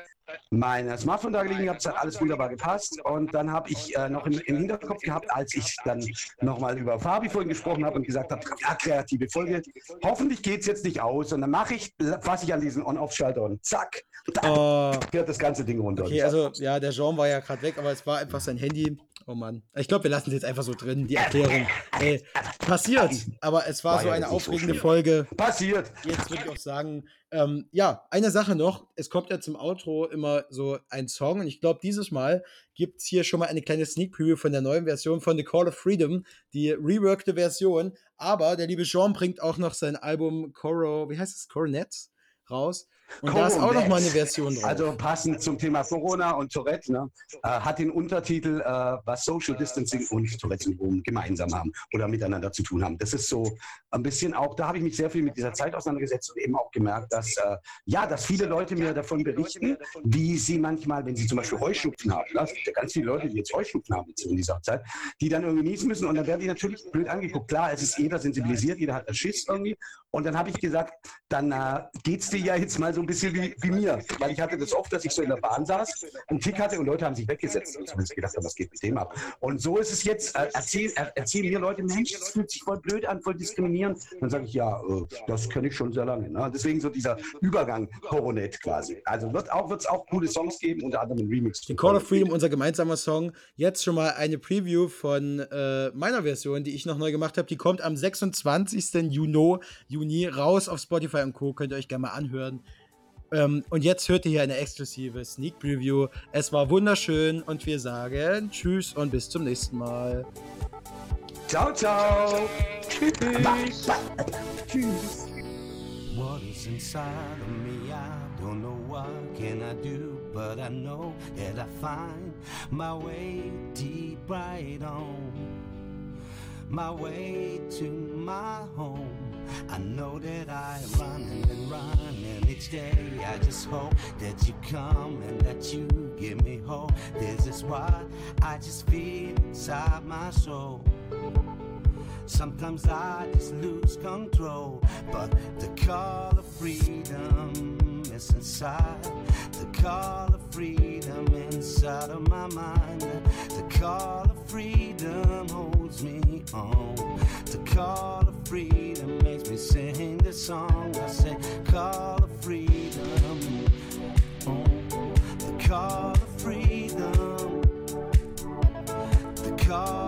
mein Smartphone da gelegen gehabt, es hat alles wunderbar gepasst. Und dann habe ich äh, noch im, im, Hinterkopf gehabt, als ich dann nochmal über Fabi vorhin gesprochen habe und gesagt habe, ja, kreative Folge, hoffentlich geht es jetzt nicht aus. Und dann mache ich, fasse ich an diesen On-Off-Schalter und zack, oh. fährt das ganze Ding runter. Okay, also ja, der Jean war ja gerade weg, aber es war einfach sein Handy. Oh Mann. Ich glaube, wir lassen es jetzt einfach so drin, die Erklärung. Ey, passiert, aber es war, war so eine aufregende so Folge. Passiert. Jetzt würde ich auch sagen, ähm, ja, eine Sache noch. Es kommt ja zum Outro immer so ein Song und ich glaube, dieses Mal gibt es hier schon mal eine kleine Sneak Preview von der neuen Version von The Call of Freedom, die reworkte Version. Aber der liebe Jean bringt auch noch sein Album Coro, wie heißt es? Coronet raus. Und da ist auch noch mal eine Version drauf. Also passend zum Thema Corona und Tourette, ne, äh, hat den Untertitel, äh, was Social Distancing und Tourette-Syndrom gemeinsam haben oder miteinander zu tun haben. Das ist so ein bisschen auch, da habe ich mich sehr viel mit dieser Zeit auseinandergesetzt und eben auch gemerkt, dass äh, ja, dass viele Leute mir davon berichten, wie sie manchmal, wenn sie zum Beispiel Heuschnupfen haben, ne, es gibt ja ganz viele Leute, die jetzt Heuschnupfen haben in dieser Zeit, die dann irgendwie niesen müssen und dann werden die natürlich blöd angeguckt. Klar, es ist jeder sensibilisiert, jeder hat einen Schiss irgendwie und dann habe ich gesagt, dann äh, geht es dir ja jetzt mal so ein bisschen wie, wie, mir. Weil ich hatte das oft, dass ich so in der Bahn saß, einen Tick hatte und Leute haben sich weggesetzt. Und ich gedacht habe, was geht mit dem ab? Und so ist es jetzt. Äh, erzähl, äh, erzählen mir Leute, Mensch, das fühlt sich voll blöd an, voll diskriminierend. Dann sage ich, ja, äh, das kenne ich schon sehr lange. Ne? Deswegen so dieser Übergang Coronet quasi. Also wird auch, wird es auch coole Songs geben, unter anderem ein Remix. Den Call of Freedom, unser gemeinsamer Song. Jetzt schon mal eine Preview von äh, meiner Version, die ich noch neu gemacht habe. Die kommt am 26. Juni, Juni raus auf Spotify und Co. Könnt ihr euch gerne mal anhören. Ähm, und jetzt hört ihr hier eine exklusive Sneak Preview. Es war wunderschön und wir sagen Tschüss und bis zum nächsten Mal. Ciao, ciao. Tschüss. Tschüss. what is inside of me. I don't know what can I do, but I know that I find my way deep right on, my way to my home. I know that I running and running each day. I just hope that you come and that you give me hope. This is what I just feel inside my soul. Sometimes I just lose control, but the call of freedom is inside. The call of freedom inside of my mind. The call of freedom holds me on. The call of freedom we sing this song. I say, call of freedom. Oh, the call of freedom. The call.